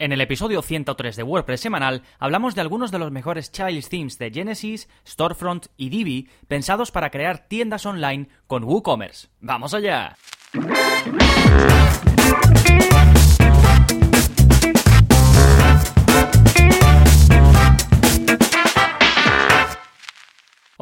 En el episodio 103 de WordPress semanal hablamos de algunos de los mejores child themes de Genesis, Storefront y Divi pensados para crear tiendas online con WooCommerce. ¡Vamos allá!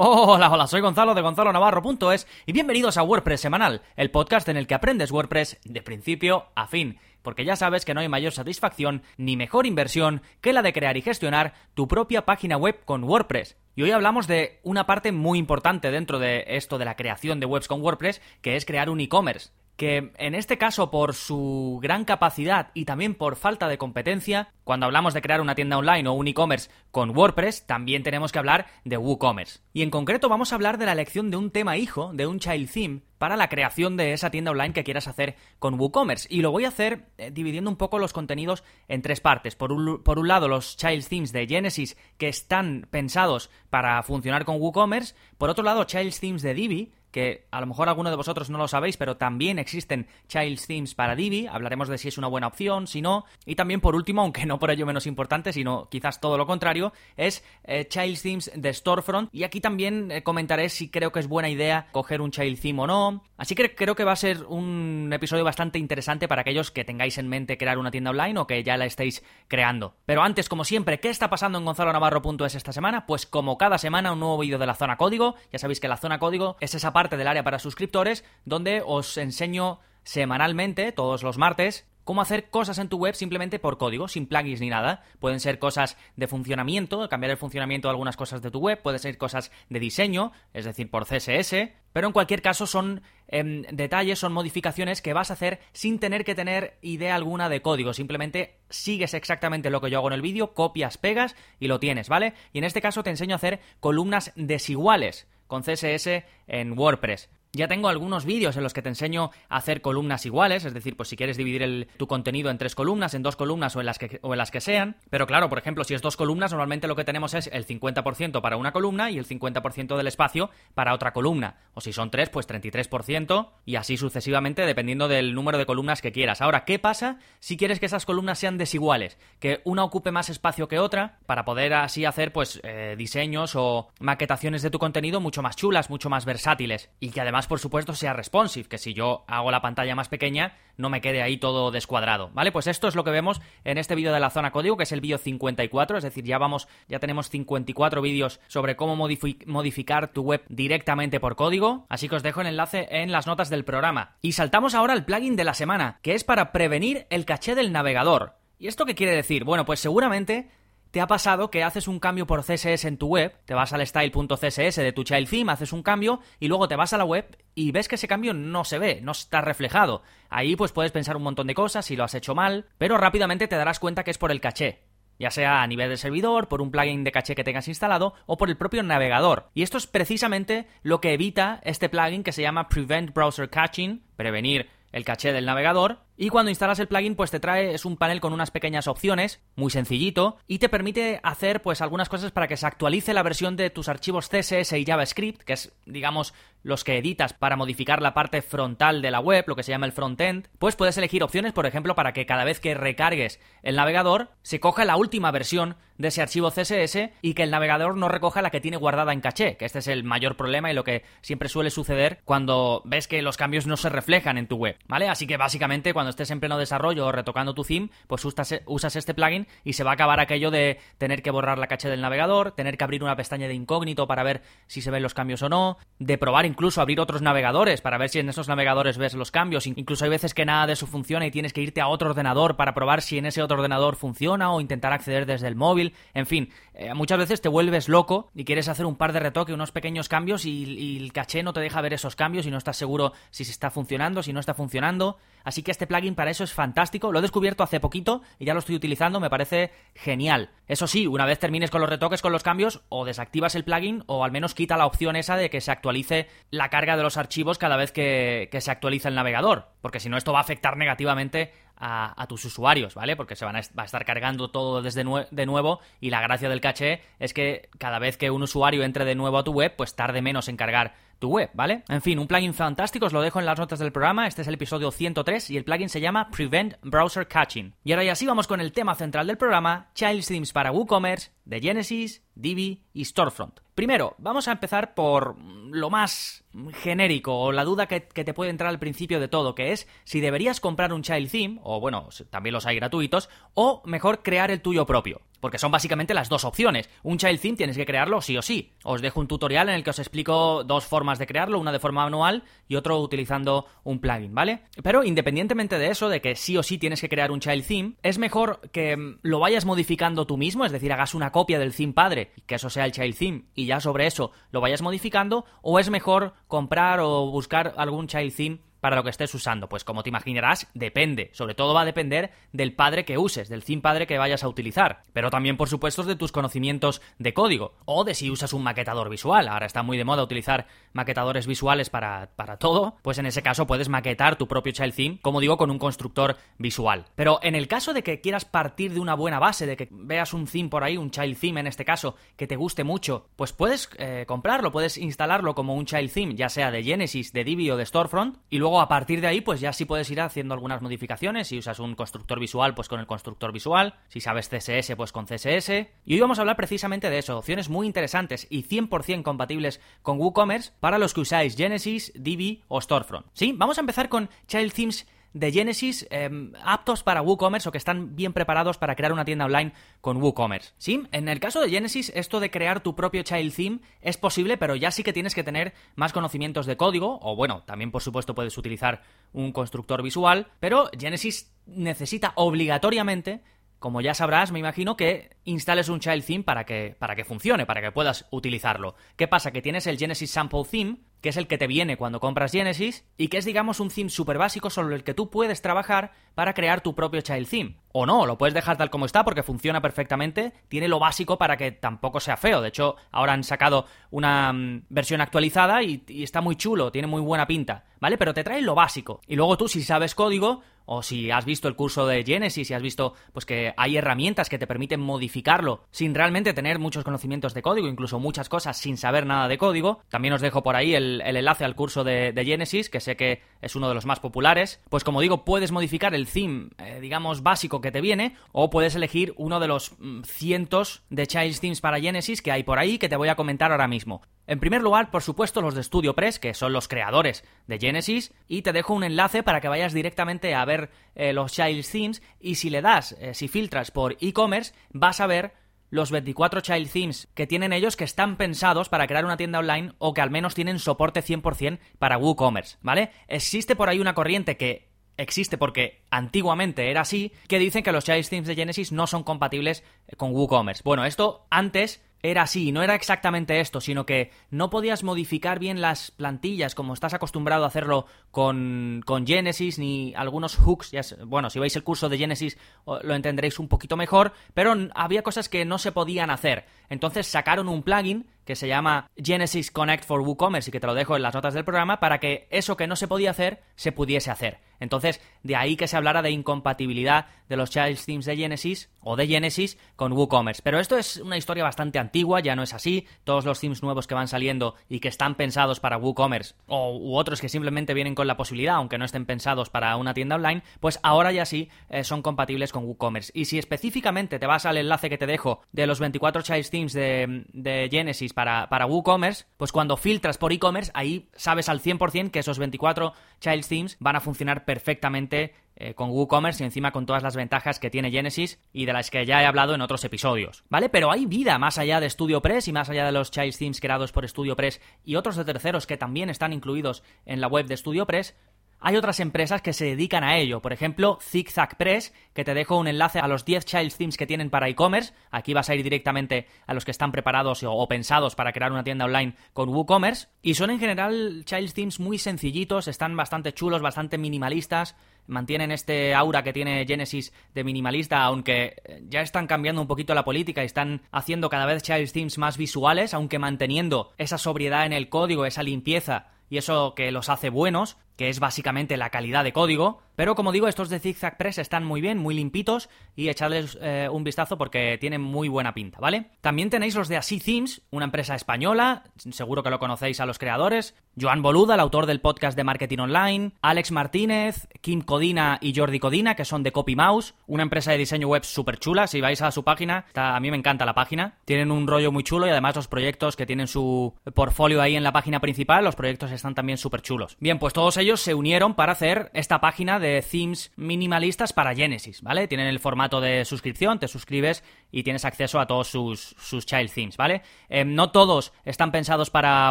Hola, hola, soy Gonzalo de Gonzalo Navarro.es y bienvenidos a WordPress Semanal, el podcast en el que aprendes WordPress de principio a fin porque ya sabes que no hay mayor satisfacción ni mejor inversión que la de crear y gestionar tu propia página web con WordPress. Y hoy hablamos de una parte muy importante dentro de esto de la creación de webs con WordPress, que es crear un e-commerce que en este caso por su gran capacidad y también por falta de competencia, cuando hablamos de crear una tienda online o un e-commerce con WordPress, también tenemos que hablar de WooCommerce. Y en concreto vamos a hablar de la elección de un tema hijo, de un child theme, para la creación de esa tienda online que quieras hacer con WooCommerce. Y lo voy a hacer eh, dividiendo un poco los contenidos en tres partes. Por un, por un lado, los child themes de Genesis que están pensados para funcionar con WooCommerce. Por otro lado, child themes de Divi que a lo mejor alguno de vosotros no lo sabéis, pero también existen Child Themes para Divi, hablaremos de si es una buena opción, si no, y también por último, aunque no por ello menos importante, sino quizás todo lo contrario, es eh, Child Themes de Storefront, y aquí también eh, comentaré si creo que es buena idea coger un Child Theme o no, así que creo que va a ser un episodio bastante interesante para aquellos que tengáis en mente crear una tienda online o que ya la estéis creando. Pero antes, como siempre, ¿qué está pasando en Gonzalo Navarro.es esta semana? Pues como cada semana un nuevo vídeo de la zona código, ya sabéis que la zona código es esa parte del área para suscriptores, donde os enseño semanalmente, todos los martes, cómo hacer cosas en tu web simplemente por código, sin plugins ni nada. Pueden ser cosas de funcionamiento, cambiar el funcionamiento de algunas cosas de tu web, pueden ser cosas de diseño, es decir, por CSS, pero en cualquier caso son em, detalles, son modificaciones que vas a hacer sin tener que tener idea alguna de código, simplemente sigues exactamente lo que yo hago en el vídeo, copias, pegas y lo tienes, ¿vale? Y en este caso te enseño a hacer columnas desiguales con CSS en WordPress. Ya tengo algunos vídeos en los que te enseño a hacer columnas iguales, es decir, pues si quieres dividir tu contenido en tres columnas, en dos columnas o en, las que, o en las que sean. Pero claro, por ejemplo, si es dos columnas, normalmente lo que tenemos es el 50% para una columna y el 50% del espacio para otra columna. O si son tres, pues 33% y así sucesivamente dependiendo del número de columnas que quieras. Ahora, ¿qué pasa si quieres que esas columnas sean desiguales? Que una ocupe más espacio que otra para poder así hacer pues eh, diseños o maquetaciones de tu contenido mucho más chulas, mucho más versátiles y que además por supuesto, sea responsive, que si yo hago la pantalla más pequeña, no me quede ahí todo descuadrado, ¿vale? Pues esto es lo que vemos en este vídeo de la zona código, que es el vídeo 54, es decir, ya vamos, ya tenemos 54 vídeos sobre cómo modificar tu web directamente por código, así que os dejo el enlace en las notas del programa. Y saltamos ahora al plugin de la semana, que es para prevenir el caché del navegador. ¿Y esto qué quiere decir? Bueno, pues seguramente ¿Te ha pasado que haces un cambio por CSS en tu web? Te vas al style.css de tu child theme, haces un cambio y luego te vas a la web y ves que ese cambio no se ve, no está reflejado. Ahí pues puedes pensar un montón de cosas si lo has hecho mal, pero rápidamente te darás cuenta que es por el caché ya sea a nivel de servidor, por un plugin de caché que tengas instalado o por el propio navegador. Y esto es precisamente lo que evita este plugin que se llama Prevent Browser Caching, prevenir el caché del navegador, y cuando instalas el plugin, pues te trae, es un panel con unas pequeñas opciones, muy sencillito, y te permite hacer pues algunas cosas para que se actualice la versión de tus archivos CSS y JavaScript, que es, digamos, los que editas para modificar la parte frontal de la web, lo que se llama el frontend, pues puedes elegir opciones, por ejemplo, para que cada vez que recargues el navegador, se coja la última versión de ese archivo CSS y que el navegador no recoja la que tiene guardada en caché, que este es el mayor problema y lo que siempre suele suceder cuando ves que los cambios no se reflejan en tu web, ¿vale? Así que básicamente cuando estés en pleno desarrollo o retocando tu theme, pues usas, este plugin y se va a acabar aquello de tener que borrar la caché del navegador, tener que abrir una pestaña de incógnito para ver si se ven los cambios o no, de probar incluso abrir otros navegadores para ver si en esos navegadores ves los cambios, incluso hay veces que nada de eso funciona y tienes que irte a otro ordenador para probar si en ese otro ordenador funciona o intentar acceder desde el móvil, en fin, eh, muchas veces te vuelves loco y quieres hacer un par de retoques, unos pequeños cambios y, y el caché no te deja ver esos cambios y no estás seguro si se está funcionando, si no está funcionando. Así que este plugin para eso es fantástico. Lo he descubierto hace poquito y ya lo estoy utilizando. Me parece genial. Eso sí, una vez termines con los retoques, con los cambios, o desactivas el plugin o al menos quita la opción esa de que se actualice la carga de los archivos cada vez que, se actualiza el navegador. Porque si no, esto va a afectar negativamente a, tus usuarios, ¿vale? Porque se van a, va a estar cargando todo desde de nuevo y la gracia del caché es que cada vez que un usuario entre de nuevo a tu web, pues tarde menos en cargar tu web, ¿vale? En fin, un plugin fantástico, os lo dejo en las notas del programa, este es el episodio 103 y el plugin se llama Prevent Browser Caching. Y ahora ya sí vamos con el tema central del programa, Child Themes para WooCommerce, de Genesis, Divi y Storefront. Primero, vamos a empezar por lo más genérico o la duda que, te puede entrar al principio de todo, que es si deberías comprar un child theme, o bueno, también los hay gratuitos, o mejor crear el tuyo propio. Porque son básicamente las dos opciones. Un child theme tienes que crearlo sí o sí. Os dejo un tutorial en el que os explico dos formas de crearlo, una de forma manual y otro utilizando un plugin, ¿vale? Pero independientemente de eso, de que sí o sí tienes que crear un child theme, es mejor que mm, lo vayas modificando tú mismo, es decir, hagas una copia del theme padre, que eso sea el child theme, y ya sobre eso lo vayas modificando, o es mejor comprar o buscar algún child theme para lo que estés usando? Pues como te imaginarás, depende. Sobre todo va a depender del padre que uses, del theme padre que vayas a utilizar. Pero también, por supuesto, de tus conocimientos de código. O de si usas un maquetador visual. Ahora está muy de moda utilizar maquetadores visuales para, para todo. Pues en ese caso puedes maquetar tu propio child theme, como digo, con un constructor visual. Pero en el caso de que quieras partir de una buena base, de que veas un theme por ahí, un child theme en este caso, que te guste mucho, pues puedes eh, comprarlo, puedes instalarlo como un child theme, ya sea de Genesis, de Divi o de Storefront, y luego luego a partir de ahí, pues ya sí puedes ir haciendo algunas modificaciones. Si usas un constructor visual, pues con el constructor visual. Si sabes CSS, pues con CSS. Y hoy vamos a hablar precisamente de eso. Opciones muy interesantes y 100% compatibles con WooCommerce para los que usáis Genesis, Divi o Storefront. Sí, vamos a empezar con Child Themes de Genesis em, aptos para WooCommerce o que están bien preparados para crear una tienda online con WooCommerce. Sí, en el caso de Genesis, esto de crear tu propio child theme es posible, pero ya sí que tienes que tener más conocimientos de código, o bueno, también por supuesto puedes utilizar un constructor visual, pero Genesis necesita obligatoriamente como ya sabrás, me imagino que instales un child theme para que, para que funcione, para que puedas utilizarlo. ¿Qué pasa? Que tienes el Genesis Sample Theme, que es el que te viene cuando compras Genesis, y que es, digamos, un theme súper básico sobre el que tú puedes trabajar para crear tu propio child theme. O no, lo puedes dejar tal como está porque funciona perfectamente, tiene lo básico para que tampoco sea feo. De hecho, ahora han sacado una mm, versión actualizada y, y está muy chulo, tiene muy buena pinta, ¿vale? Pero te trae lo básico. Y luego tú, si sabes código, o si has visto el curso de Genesis y has visto pues que hay herramientas que te permiten modificarlo sin realmente tener muchos conocimientos de código, incluso muchas cosas sin saber nada de código. También os dejo por ahí el, enlace al curso de, Genesis, que sé que es uno de los más populares. Pues como digo, puedes modificar el theme, eh, digamos, básico que te viene, o puedes elegir uno de los mm, cientos de child themes para Genesis que hay por ahí que te voy a comentar ahora mismo. En primer lugar, por supuesto, los de StudioPress, que son los creadores de Genesis, y te dejo un enlace para que vayas directamente a ver eh, los Child Themes, y si le das, eh, si filtras por e-commerce, vas a ver los 24 Child Themes que tienen ellos que están pensados para crear una tienda online o que al menos tienen soporte 100% para WooCommerce, ¿vale? Existe por ahí una corriente que existe porque antiguamente era así, que dicen que los Child Themes de Genesis no son compatibles con WooCommerce. Bueno, esto antes era así, no era exactamente esto, sino que no podías modificar bien las plantillas como estás acostumbrado a hacerlo con, con Genesis, ni algunos hooks, ya, bueno, si veis el curso de Genesis lo entenderéis un poquito mejor, pero había cosas que no se podían hacer. Entonces sacaron un plugin que se llama Genesis Connect for WooCommerce y que te lo dejo en las notas del programa para que eso que no se podía hacer se pudiese hacer. Entonces, de ahí que se hablara de incompatibilidad de los child themes de Genesis o de Genesis con WooCommerce. Pero esto es una historia bastante antigua, ya no es así. Todos los themes nuevos que van saliendo y que están pensados para WooCommerce o otros que simplemente vienen con la posibilidad, aunque no estén pensados para una tienda online, pues ahora ya sí eh, son compatibles con WooCommerce. Y si específicamente te vas al enlace que te dejo de los 24 child themes de, de Genesis para, para WooCommerce, pues cuando filtras por e-commerce, ahí sabes al 100% que esos 24 Child Themes van a funcionar perfectamente eh, con WooCommerce y encima con todas las ventajas que tiene Genesis y de las que ya he hablado en otros episodios. ¿Vale? Pero hay vida más allá de StudioPress y más allá de los Child Themes creados por StudioPress y otros de terceros que también están incluidos en la web de StudioPress hay otras empresas que se dedican a ello, por ejemplo, Zigzag Press, que te dejo un enlace a los 10 child themes que tienen para e-commerce. Aquí vas a ir directamente a los que están preparados o, pensados para crear una tienda online con WooCommerce. Y son en general child themes muy sencillitos, están bastante chulos, bastante minimalistas. Mantienen este aura que tiene Genesis de minimalista, aunque ya están cambiando un poquito la política y están haciendo cada vez child themes más visuales, aunque manteniendo esa sobriedad en el código, esa limpieza y eso que los hace buenos. Que es básicamente la calidad de código. Pero como digo, estos de Zigzag Press están muy bien, muy limpitos y echadles eh, un vistazo porque tienen muy buena pinta, ¿vale? También tenéis los de Así Themes, una empresa española, seguro que lo conocéis a los creadores, Joan Boluda, el autor del podcast de Marketing Online, Alex Martínez, Kim Codina y Jordi Codina, que son de Copy Mouse, una empresa de diseño web súper chula, si vais a su página, a mí me encanta la página, tienen un rollo muy chulo y además los proyectos que tienen su portfolio ahí en la página principal, los proyectos están también súper chulos. Bien, pues todos ellos se unieron para hacer esta página de themes minimalistas para Genesis, ¿vale? Tienen el formato de suscripción, te suscribes y tienes acceso a todos sus, sus child themes, ¿vale? Eh, no todos están pensados para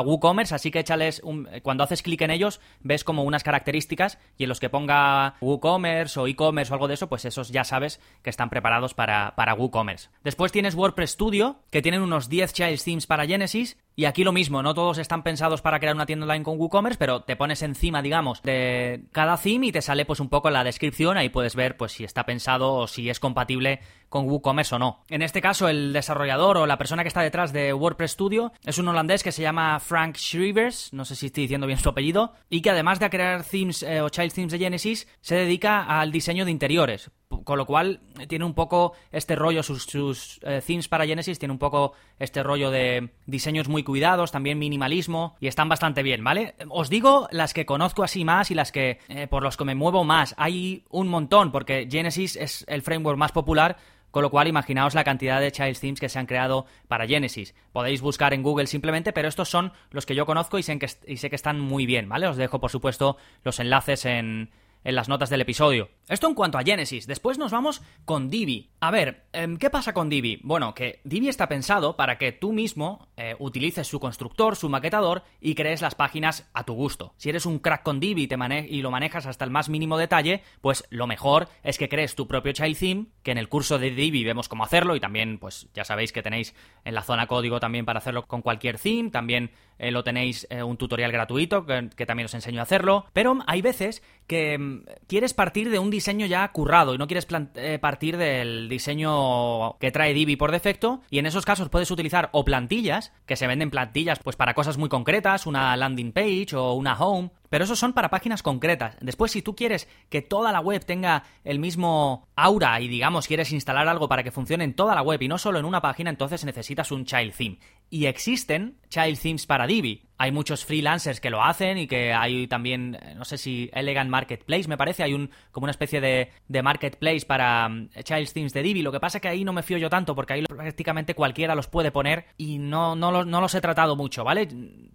WooCommerce, así que échales un, cuando haces clic en ellos, ves como unas características y en los que ponga WooCommerce o e-commerce o algo de eso, pues esos ya sabes que están preparados para, para WooCommerce. Después tienes WordPress Studio, que tienen unos 10 child themes para Genesis y aquí lo mismo, no todos están pensados para crear una tienda online con WooCommerce, pero te pones encima, digamos, de cada theme y te sale pues un poco la descripción, ahí puedes ver pues si está pensado o si es compatible con WooCommerce o no. En este caso, el desarrollador o la persona que está detrás de WordPress Studio es un holandés que se llama Frank Schrivers, no sé si estoy diciendo bien su apellido, y que además de crear themes eh, o child themes de Genesis, se dedica al diseño de interiores. Con lo cual tiene un poco este rollo, sus, sus eh, themes para Genesis tiene un poco este rollo de diseños muy cuidados, también minimalismo, y están bastante bien, ¿vale? Os digo las que conozco así más y las que eh, por los que me muevo más. Hay un montón, porque Genesis es el framework más popular, con lo cual, imaginaos la cantidad de child themes que se han creado para Genesis. Podéis buscar en Google simplemente, pero estos son los que yo conozco y sé que, y están muy bien, ¿vale? Os dejo, por supuesto, los enlaces en, las notas del episodio. Esto en cuanto a Genesis. Después nos vamos con Divi. A ver, em, ¿qué pasa con Divi? Bueno, que Divi está pensado para que tú mismo eh, utilices su constructor, su maquetador y crees las páginas a tu gusto. Si eres un crack con Divi y, lo manejas hasta el más mínimo detalle, pues lo mejor es que crees tu propio child theme, que en el curso de Divi vemos cómo hacerlo y también, pues ya sabéis que tenéis en la zona código también para hacerlo con cualquier theme, también eh, lo tenéis eh, un tutorial gratuito que, también os enseño a hacerlo, pero hay veces que em, quieres partir de un diseño ya currado y no quieres eh, partir del diseño que trae Divi por defecto y en esos casos puedes utilizar o plantillas, que se venden plantillas pues para cosas muy concretas, una landing page o una home, pero esos son para páginas concretas. Después, si tú quieres que toda la web tenga el mismo aura y digamos quieres instalar algo para que funcione en toda la web y no solo en una página, entonces necesitas un child theme. Y existen child themes para Divi. Hay muchos freelancers que lo hacen y que hay también, eh, no sé si Elegant Marketplace, me parece, hay un como una especie de, de marketplace para mm, child themes de Divi. Lo que pasa es que ahí no me fío yo tanto porque ahí prácticamente cualquiera los puede poner y no, no, no los he tratado mucho, ¿vale?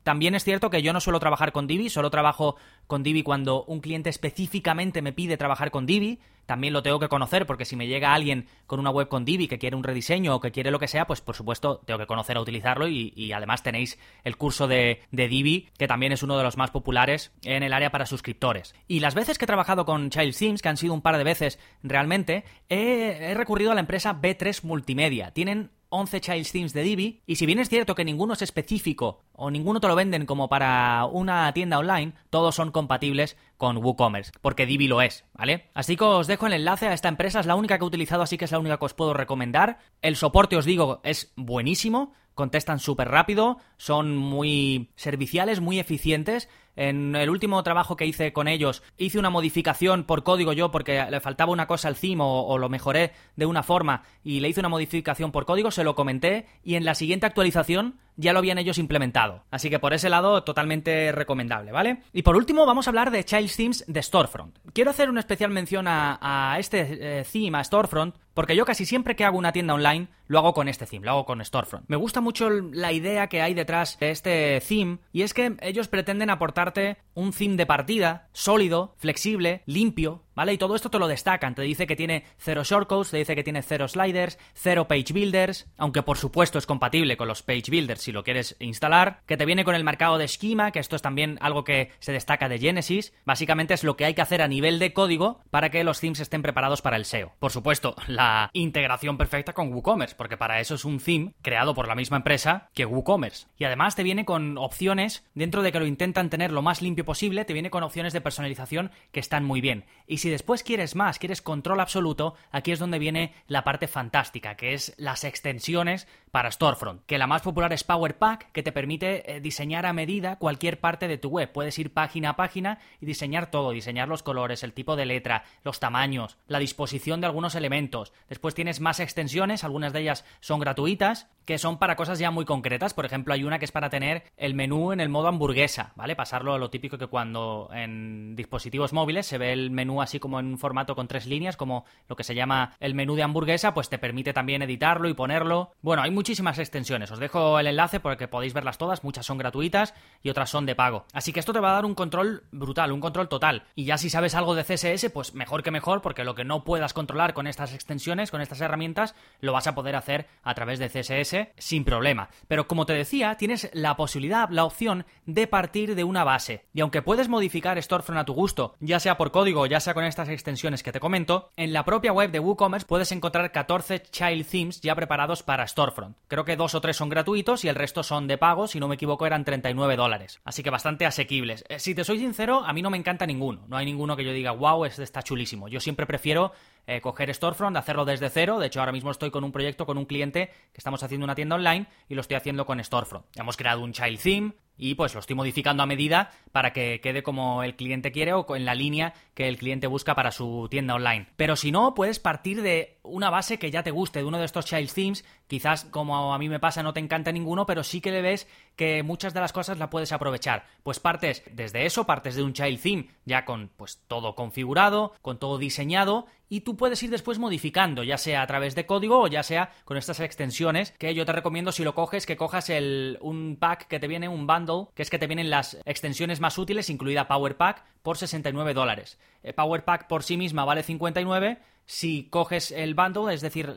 También es cierto que yo no suelo trabajar con Divi, solo trabajo con Divi cuando un cliente específicamente me pide trabajar con Divi. También lo tengo que conocer porque si me llega alguien con una web con Divi que quiere un rediseño o que quiere lo que sea, pues por supuesto tengo que conocer a utilizarlo y, además tenéis el curso de, de, Divi que también es uno de los más populares en el área para suscriptores. Y las veces que he trabajado con Child Sims, que han sido un par de veces realmente, he, recurrido a la empresa B3 Multimedia. Tienen 11 child themes de Divi, y si bien es cierto que ninguno es específico o ninguno te lo venden como para una tienda online, todos son compatibles con WooCommerce, porque Divi lo es, ¿vale? Así que os dejo el enlace a esta empresa, es la única que he utilizado, así que es la única que os puedo recomendar. El soporte, os digo, es buenísimo, contestan súper rápido, son muy serviciales, muy eficientes. En el último trabajo que hice con ellos, hice una modificación por código yo porque le faltaba una cosa al CIM o, lo mejoré de una forma y le hice una modificación por código, se lo comenté y en la siguiente actualización ya lo habían ellos implementado. Así que por ese lado, totalmente recomendable, ¿vale? Y por último, vamos a hablar de Child Themes de Storefront. Quiero hacer una especial mención a, este eh, theme, a Storefront, porque yo casi siempre que hago una tienda online lo hago con este theme, lo hago con Storefront. Me gusta mucho la idea que hay detrás de este theme y es que ellos pretenden aportarte un theme de partida sólido, flexible, limpio, ¿vale? Y todo esto te lo destacan, te dice que tiene cero shortcodes, te dice que tiene cero sliders, cero page builders, aunque por supuesto es compatible con los page builders si lo quieres instalar, que te viene con el marcado de esquema, que esto es también algo que se destaca de Genesis, básicamente es lo que hay que hacer a nivel de código para que los themes estén preparados para el SEO. Por supuesto, la integración perfecta con WooCommerce, porque para eso es un theme creado por la misma empresa que WooCommerce. Y además te viene con opciones, dentro de que lo intentan tener lo más limpio posible, te viene con opciones de personalización que están muy bien. Y si después quieres más, quieres control absoluto, aquí es donde viene la parte fantástica, que es las extensiones para Storefront. Que la más popular es Power Pack, que te permite eh, diseñar a medida cualquier parte de tu web. Puedes ir página a página y diseñar todo, diseñar los colores, el tipo de letra, los tamaños, la disposición de algunos elementos. Después tienes más extensiones, algunas de ellas son gratuitas, que son para cosas ya muy concretas. Por ejemplo, hay una que es para tener el menú en el modo hamburguesa, ¿vale? Pasarlo a lo típico que cuando en dispositivos móviles se ve el menú así como en un formato con tres líneas, como lo que se llama el menú de hamburguesa, pues te permite también editarlo y ponerlo. Bueno, hay muchísimas extensiones. Os dejo el enlace porque podéis verlas todas. Muchas son gratuitas y otras son de pago. Así que esto te va a dar un control brutal, un control total. Y ya si sabes algo de CSS, pues mejor que mejor, porque lo que no puedas controlar con estas extensiones, con estas herramientas, lo vas a poder hacer a través de CSS sin problema. Pero como te decía, tienes la posibilidad, la opción de partir de una base. Aunque puedes modificar Storefront a tu gusto, ya sea por código o ya sea con estas extensiones que te comento, en la propia web de WooCommerce puedes encontrar 14 child themes ya preparados para Storefront. Creo que dos o tres son gratuitos y el resto son de pago, si no me equivoco eran 39 dólares. Así que bastante asequibles. Eh, si te soy sincero, a mí no me encanta ninguno. No hay ninguno que yo diga, wow, este está chulísimo. Yo siempre prefiero eh, coger Storefront, hacerlo desde cero. De hecho, ahora mismo estoy con un proyecto con un cliente que estamos haciendo una tienda online y lo estoy haciendo con Storefront. Hemos creado un child theme, y pues lo estoy modificando a medida para que quede como el cliente quiere o en la línea que el cliente busca para su tienda online. Pero si no, puedes partir de una base que ya te guste, de uno de estos child themes. Quizás como a mí me pasa no te encanta ninguno, pero sí que le ves que muchas de las cosas la puedes aprovechar. Pues partes desde eso, partes de un child theme ya con pues todo configurado, con todo diseñado y tú puedes ir después modificando, ya sea a través de código o ya sea con estas extensiones que yo te recomiendo si lo coges que cojas el un pack que te viene un bundle, que es que te vienen las extensiones más útiles, incluida Power Pack por 69 dólares. Eh, Power Pack por sí misma vale 59 si coges el bundle, es decir,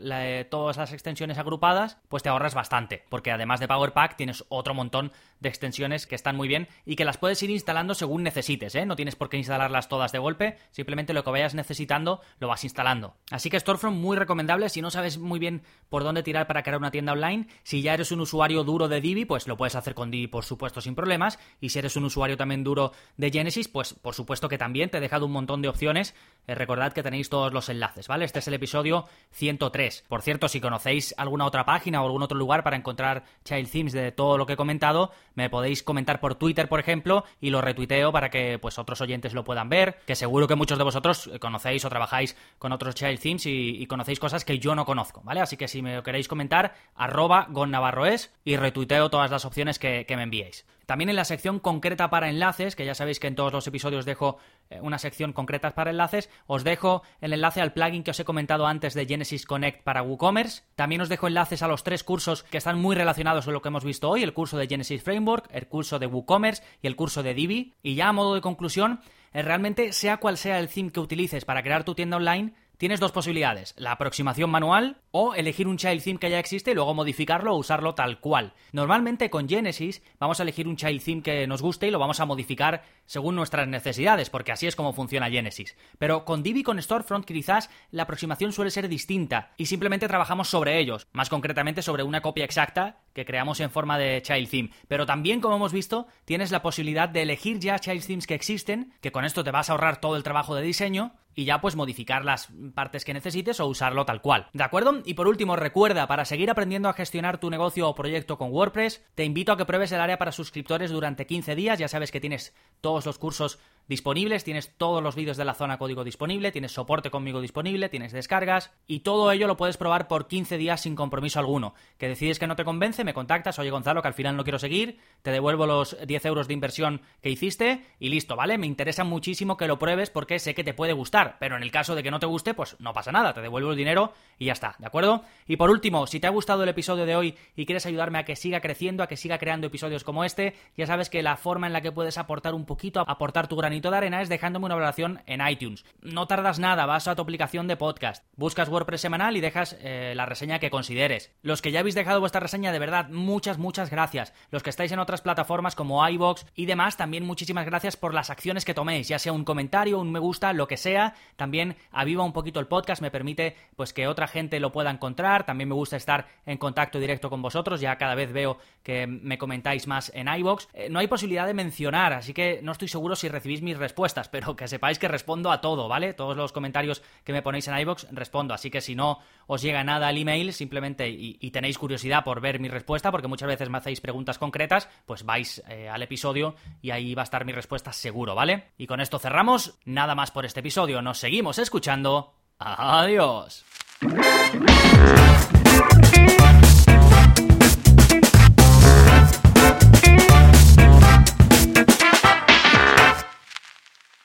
todas las extensiones agrupadas, pues te ahorras bastante, porque además de Power Pack tienes otro montón de extensiones que están muy bien y que las puedes ir instalando según necesites, ¿eh? No tienes por qué instalarlas todas de golpe, simplemente lo que vayas necesitando lo vas instalando. Así que Storefront muy recomendable si no sabes muy bien por dónde tirar para crear una tienda online, si ya eres un usuario duro de Divi, pues lo puedes hacer con Divi por supuesto sin problemas, y si eres un usuario también duro de Genesis, pues por supuesto que también te he dejado un montón de opciones, eh, recordad que tenéis todos los enlaces. ¿vale? Este es el episodio 103. Por cierto, si conocéis alguna otra página o algún otro lugar para encontrar child themes de todo lo que he comentado, me podéis comentar por Twitter, por ejemplo, y lo retuiteo para que pues otros oyentes lo puedan ver, que seguro que muchos de vosotros conocéis o trabajáis con otros child themes y, conocéis cosas que yo no conozco, ¿vale? Así que si me queréis comentar, arroba gonnavarroes y retuiteo todas las opciones que me enviéis. También en la sección concreta para enlaces, que ya sabéis que en todos los episodios dejo eh, una sección concreta para enlaces, os dejo el enlace al plugin que os he comentado antes de Genesis Connect para WooCommerce. También os dejo enlaces a los tres cursos que están muy relacionados con lo que hemos visto hoy, el curso de Genesis Framework, el curso de WooCommerce y el curso de Divi. Y ya a modo de conclusión, eh, realmente sea cual sea el theme que utilices para crear tu tienda online, tienes dos posibilidades, la aproximación manual o elegir un child theme que ya existe y luego modificarlo o usarlo tal cual. Normalmente con Genesis vamos a elegir un child theme que nos guste y lo vamos a modificar según nuestras necesidades, porque así es como funciona Genesis. Pero con Divi con Storefront quizás la aproximación suele ser distinta y simplemente trabajamos sobre ellos, más concretamente sobre una copia exacta que creamos en forma de child theme. Pero también, como hemos visto, tienes la posibilidad de elegir ya child themes que existen, que con esto te vas a ahorrar todo el trabajo de diseño y ya pues modificar las partes que necesites o usarlo tal cual. ¿De acuerdo? Y por último, recuerda, para seguir aprendiendo a gestionar tu negocio o proyecto con WordPress, te invito a que pruebes el área para suscriptores durante 15 días. Ya sabes que tienes todos los cursos disponibles, tienes todos los vídeos de la zona código disponible, tienes soporte conmigo disponible, tienes descargas y todo ello lo puedes probar por 15 días sin compromiso alguno. Que decides que no te convence, me contactas, oye Gonzalo, que al final no quiero seguir, te devuelvo los 10 euros de inversión que hiciste y listo, ¿vale? Me interesa muchísimo que lo pruebes porque sé que te puede gustar, pero en el caso de que no te guste, pues no pasa nada, te devuelvo el dinero y ya está, ¿de acuerdo? Y por último, si te ha gustado el episodio de hoy y quieres ayudarme a que siga creciendo, a que siga creando episodios como este, ya sabes que la forma en la que puedes aportar un poquito, aportar tu gran granito de arena es dejándome una valoración en iTunes. No tardas nada, vas a tu aplicación de podcast, buscas WordPress semanal y dejas eh, la reseña que consideres. Los que ya habéis dejado vuestra reseña, de verdad, muchas, muchas gracias. Los que estáis en otras plataformas como iVoox y demás, también muchísimas gracias por las acciones que toméis, ya sea un comentario, un me gusta, lo que sea. También aviva un poquito el podcast, me permite pues que otra gente lo pueda encontrar. También me gusta estar en contacto directo con vosotros, ya cada vez veo que me comentáis más en iVoox. Eh, no hay posibilidad de mencionar, así que no estoy seguro si recibís mis respuestas, pero que sepáis que respondo a todo, ¿vale? Todos los comentarios que me ponéis en iVoox respondo, así que si no os llega nada al email, simplemente y, tenéis curiosidad por ver mi respuesta, porque muchas veces me hacéis preguntas concretas, pues vais eh, al episodio y ahí va a estar mi respuesta seguro, ¿vale? Y con esto cerramos, nada más por este episodio, nos seguimos escuchando. Adiós.